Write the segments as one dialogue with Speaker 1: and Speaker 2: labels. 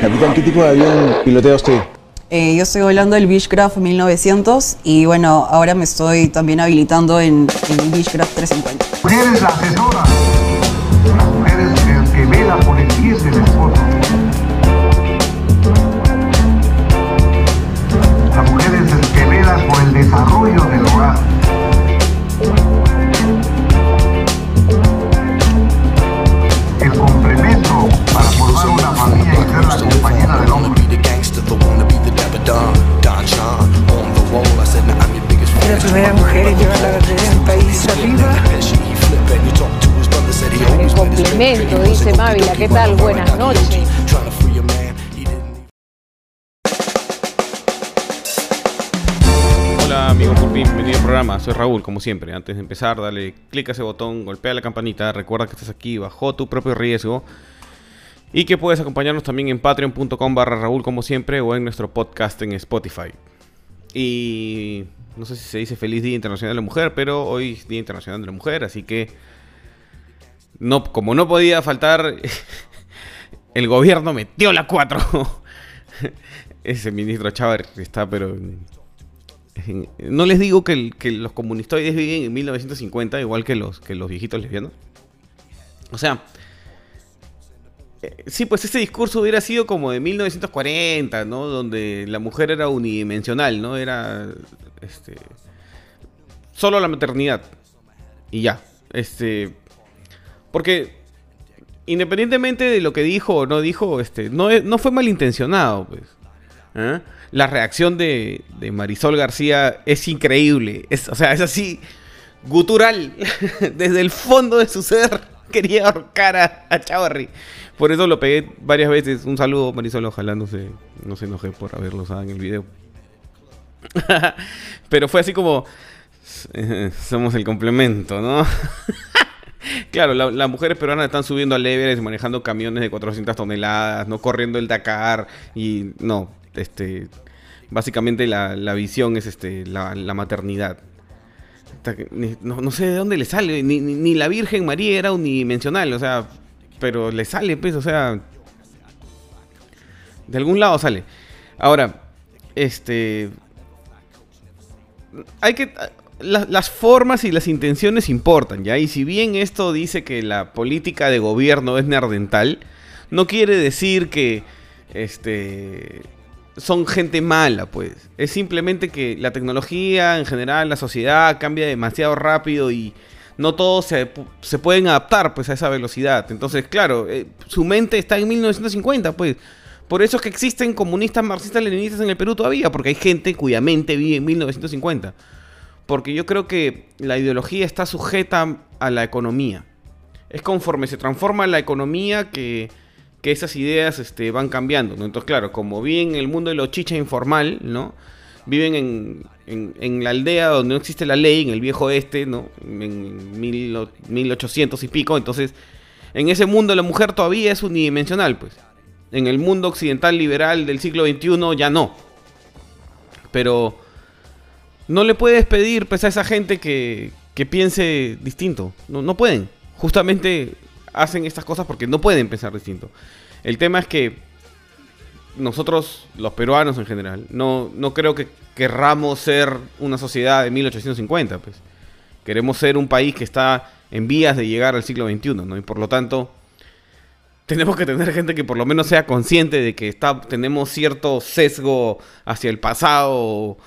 Speaker 1: Capitán, ¿qué tipo de avión pilotea usted?
Speaker 2: Eh, yo estoy volando el Beechcraft 1900 y bueno, ahora me estoy también habilitando en, en el Beechcraft 350.
Speaker 3: Mujeres la asesora, Complemento,
Speaker 4: dice Mávila. ¿Qué tal? Buenas noches.
Speaker 5: Hola amigos Pulpín, bienvenido al programa, soy Raúl, como siempre. Antes de empezar, dale clic a ese botón, golpea la campanita, recuerda que estás aquí bajo tu propio riesgo y que puedes acompañarnos también en patreon.com barra Raúl como siempre o en nuestro podcast en Spotify. Y no sé si se dice feliz Día Internacional de la Mujer, pero hoy es Día Internacional de la Mujer, así que no, como no podía faltar, el gobierno metió la 4. Ese ministro Chávez está pero no les digo que, que los comunistoides viven en 1950, igual que los, que los viejitos lesbianos. O sea, eh, sí, pues ese discurso hubiera sido como de 1940, ¿no? Donde la mujer era unidimensional, ¿no? Era, este, solo la maternidad. Y ya, este, porque independientemente de lo que dijo o no dijo, este, no, no fue malintencionado, pues. ¿Ah? La reacción de, Marisol García es increíble. O sea, es así, gutural. Desde el fondo de su ser quería ahorcar a, a Chavarri. Por eso lo pegué varias veces. Un saludo, Marisol. Ojalá no se, no se enoje por haberlo usado en el video. Pero fue así como... eh, Somos el complemento, ¿no? Claro, la- las mujeres peruanas están subiendo al Everest, manejando camiones de 400 toneladas, no corriendo el Dakar y no, este, básicamente la, la visión es este, la, maternidad. No sé de dónde le sale, ni, ni- ni la Virgen María era unidimensional, o sea, pero le sale, pues, o sea, de algún lado sale. Ahora, este, hay que la- las formas y las intenciones importan, ¿ya? Y si bien esto dice que la política de gobierno es neardental, no quiere decir que este son gente mala, pues. Es simplemente que la tecnología en general, la sociedad cambia demasiado rápido y no todos se, se pueden adaptar pues a esa velocidad. Entonces, claro, eh, su mente está en 1950, pues. Por eso es que existen comunistas, marxistas, leninistas en el Perú todavía, porque hay gente cuya mente vive en 1950. Porque yo creo que la ideología está sujeta a la economía. Es conforme se transforma la economía que, que esas ideas este, van cambiando. Entonces, claro, como viven en el mundo de lo chicha informal, ¿no? Viven en, en- la aldea donde no existe la ley, en el viejo este, ¿no? En mil o- 1800 y pico. Entonces, en ese mundo la mujer todavía es unidimensional, pues. En el mundo occidental liberal del siglo XXI ya no. Pero no le puedes pedir pues, a esa gente que, que piense distinto. No, no pueden. Justamente hacen estas cosas porque no pueden pensar distinto. El tema es que nosotros, los peruanos en general, no, no creo que querramos ser una sociedad de 1850. Pues. Queremos ser un país que está en vías de llegar al siglo XXI, ¿no? Y por lo tanto, tenemos que tener gente que por lo menos sea consciente de que está, tenemos cierto sesgo hacia el pasado,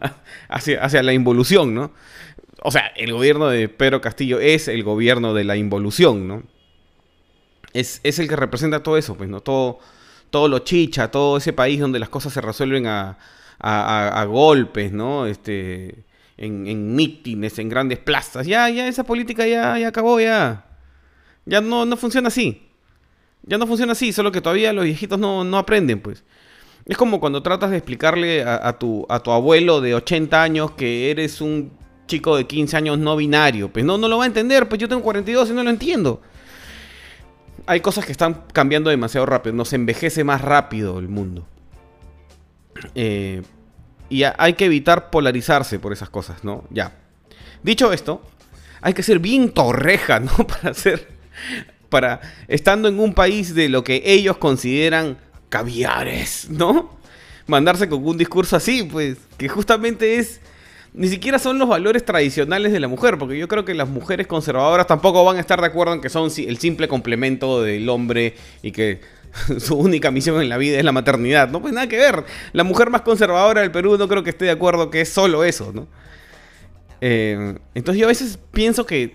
Speaker 5: hacia, hacia la involución, ¿no? O sea, el gobierno de Pedro Castillo es el gobierno de la involución, ¿no? Es, es el que representa todo eso, pues, ¿no? Todo, lo chicha, todo ese país donde las cosas se resuelven a golpes, ¿no? Este, en, en mítines, en grandes plazas. Ya, ya, esa política ya, ya acabó, ya. Ya no, no funciona así. Ya no funciona así, solo que todavía los viejitos no, no aprenden, pues. Es como cuando tratas de explicarle a, tu, a tu abuelo de 80 años que eres un chico de 15 años no binario. Pues no, no lo va a entender, pues yo tengo 42 y no lo entiendo. Hay cosas que están cambiando demasiado rápido, nos envejece más rápido el mundo. Eh, y hay que evitar polarizarse por esas cosas, ¿no? Ya. Dicho esto, hay que ser bien torreja, ¿no? Para hacer para, estando en un país de lo que ellos consideran caviares, ¿no? Mandarse con un discurso así, pues, que justamente es ni siquiera son los valores tradicionales de la mujer, porque yo creo que las mujeres conservadoras tampoco van a estar de acuerdo en que son el simple complemento del hombre y que su única misión en la vida es la maternidad. No, pues nada que ver. La mujer más conservadora del Perú no creo que esté de acuerdo que es solo eso, ¿no? Eh, entonces yo a veces pienso que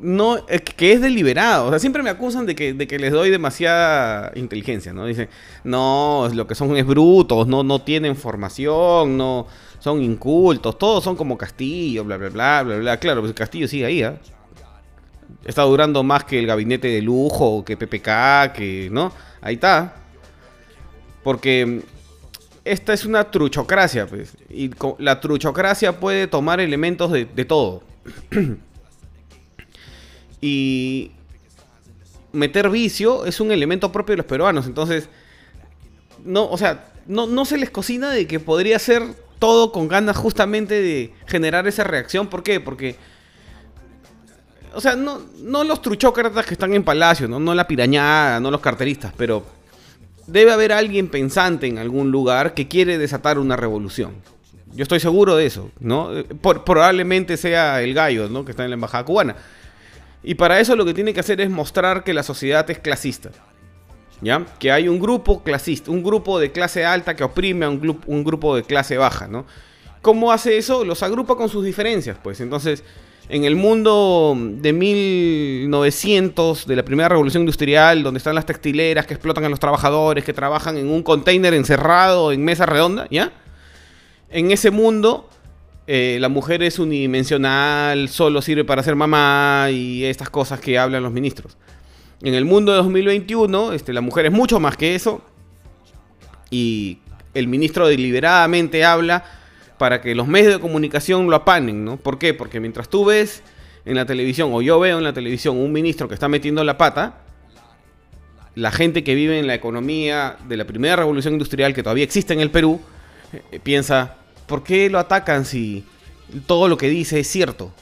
Speaker 5: no que es deliberado. O sea, siempre me acusan de que, de que les doy demasiada inteligencia, ¿no? Dicen, no, lo que son es brutos, no, no tienen formación, no son incultos, todos son como Castillo, bla, bla, bla, bla, bla. Claro, pues Castillo sigue ahí, ¿ah? Está durando más que el gabinete de lujo, que PPK, que, ¿no? Ahí está. Porque esta es una truchocracia, pues. Y la truchocracia puede tomar elementos de, de todo. y meter vicio es un elemento propio de los peruanos. Entonces, no, o sea, no, no se les cocina de que podría ser todo con ganas justamente de generar esa reacción. ¿Por qué? Porque, o sea, no, no los truchócratas que están en Palacio, ¿no? no la pirañada, no los carteristas, pero debe haber alguien pensante en algún lugar que quiere desatar una revolución. Yo estoy seguro de eso, ¿no? Eh, probablemente sea el gallo, ¿no? Que está en la embajada cubana. Y para eso lo que tiene que hacer es mostrar que la sociedad es clasista. ¿Ya? Que hay un grupo clasista, un grupo de clase alta que oprime a un, un grupo de clase baja, ¿no? ¿Cómo hace eso? Los agrupa con sus diferencias, pues. Entonces, en el mundo de 1900, de la primera revolución industrial, donde están las textileras que explotan a los trabajadores, que trabajan en un container encerrado en mesa redonda, ¿ya? En ese mundo, eh, la mujer es unidimensional, solo sirve para ser mamá y estas cosas que hablan los ministros. En el mundo de 2021, este, la mujer es mucho más que eso. Y el ministro deliberadamente habla para que los medios de comunicación lo apanen, ¿no? ¿Por qué? Porque mientras tú ves en la televisión, o yo veo en la televisión, un ministro que está metiendo la pata, la gente que vive en la economía de la primera revolución industrial que todavía existe en el Perú, eh, piensa, ¿por qué lo atacan si todo lo que dice es cierto?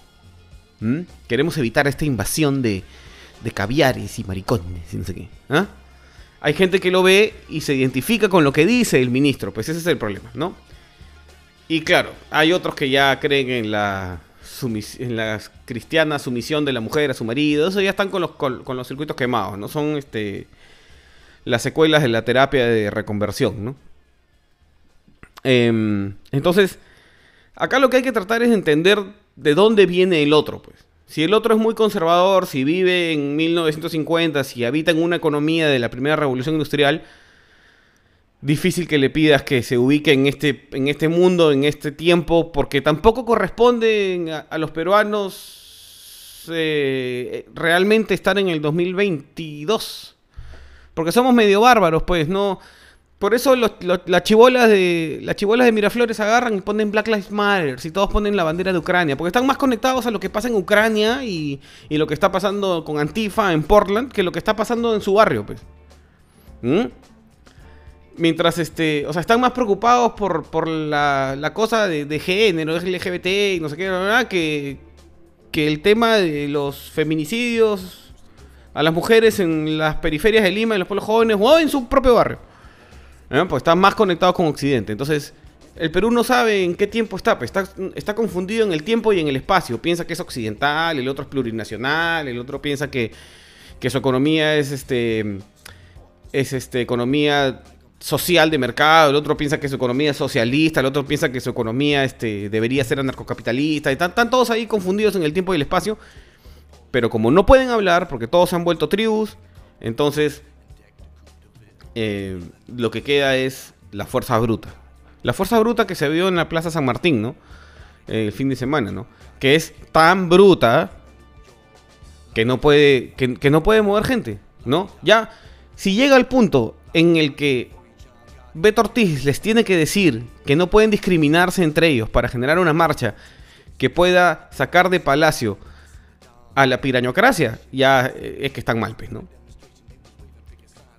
Speaker 5: ¿Mm? Queremos evitar esta invasión de, de caviares y maricones no sé qué. ¿ah? Hay gente que lo ve y se identifica con lo que dice el ministro, pues ese es el problema, ¿no? Y claro, hay otros que ya creen en la, cristiana sumisión de la mujer a su marido, eso ya están con los, con los circuitos quemados, ¿no? Son este, las secuelas de la terapia de reconversión, ¿no? Em, entonces, acá lo que hay que tratar es entender de dónde viene el otro, pues. Si el otro es muy conservador, si vive en 1950, si habita en una economía de la primera revolución industrial, difícil que le pidas que se ubique en este, en este mundo, en este tiempo, porque tampoco corresponde a, a los peruanos eh, realmente estar en el 2022. Porque somos medio bárbaros, pues, no. Por eso las chibolas de las chibolas de Miraflores agarran y ponen Black Lives Matter y todos ponen la bandera de Ucrania, porque están más conectados a lo que pasa en Ucrania y, y lo que está pasando con Antifa en Portland que lo que está pasando en su barrio, pues. ¿Mm? Mientras, este, o sea, están más preocupados por, por la, la cosa de, de género, LGBT y no sé qué, que, que el tema de los feminicidios a las mujeres en las periferias de Lima, en los pueblos jóvenes o en su propio barrio. ¿Eh? Están más conectados con Occidente. Entonces, el Perú no sabe en qué tiempo está, pues está, está confundido en el tiempo y en el espacio. Piensa que es occidental, el otro es plurinacional, el otro piensa que, que su economía es este es este economía social de mercado, el otro piensa que su economía es socialista, el otro piensa que su economía este, debería ser anarcocapitalista, están, están todos ahí confundidos en el tiempo y el espacio, pero como no pueden hablar, porque todos se han vuelto tribus, entonces eh, lo que queda es la fuerza bruta. La fuerza bruta que se vio en la Plaza San Martín, ¿no? El fin de semana, ¿no? Que es tan bruta que no puede, que, no puede mover gente, ¿no? Ya, si llega al punto en el que Beto Ortiz les tiene que decir que no pueden discriminarse entre ellos para generar una marcha que pueda sacar de palacio a la pirañocracia, ya eh, es que están mal, pues, ¿no?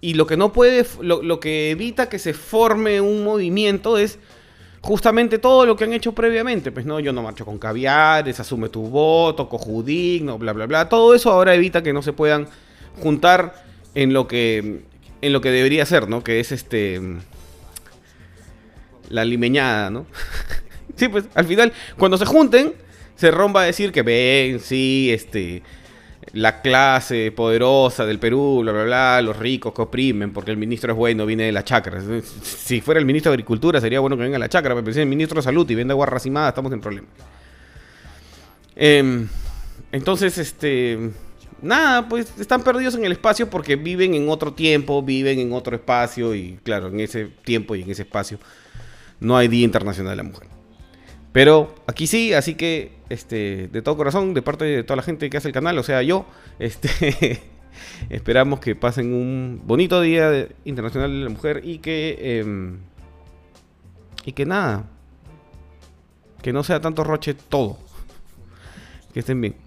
Speaker 5: Y lo que no puede, lo, lo que evita que se forme un movimiento es justamente todo lo que han hecho previamente. Pues no, yo no marcho con caviares, asume tu voto, cojudigno, bla, bla, bla. Todo eso ahora evita que no se puedan juntar en lo que, en lo que debería ser, ¿no? Que es este... La limeñada, ¿no? sí, pues al final, cuando se junten, se rompa a decir que ven, sí, este la clase poderosa del Perú, bla, bla, bla, los ricos que oprimen porque el ministro es bueno, viene de la chacra. Si fuera el ministro de Agricultura sería bueno que venga a la chacra, pero si es el ministro de Salud y vende agua racimada, estamos en problema. Em, entonces, este... Nada, pues están perdidos en el espacio porque viven en otro tiempo, viven en otro espacio y claro, en ese tiempo y en ese espacio no hay Día Internacional de la Mujer. Pero aquí sí, así que este, de todo corazón, de parte de toda la gente que hace el canal, o sea, yo, este, esperamos que pasen un bonito día internacional de la mujer y que em, y que nada, que no sea tanto roche todo. Que estén bien.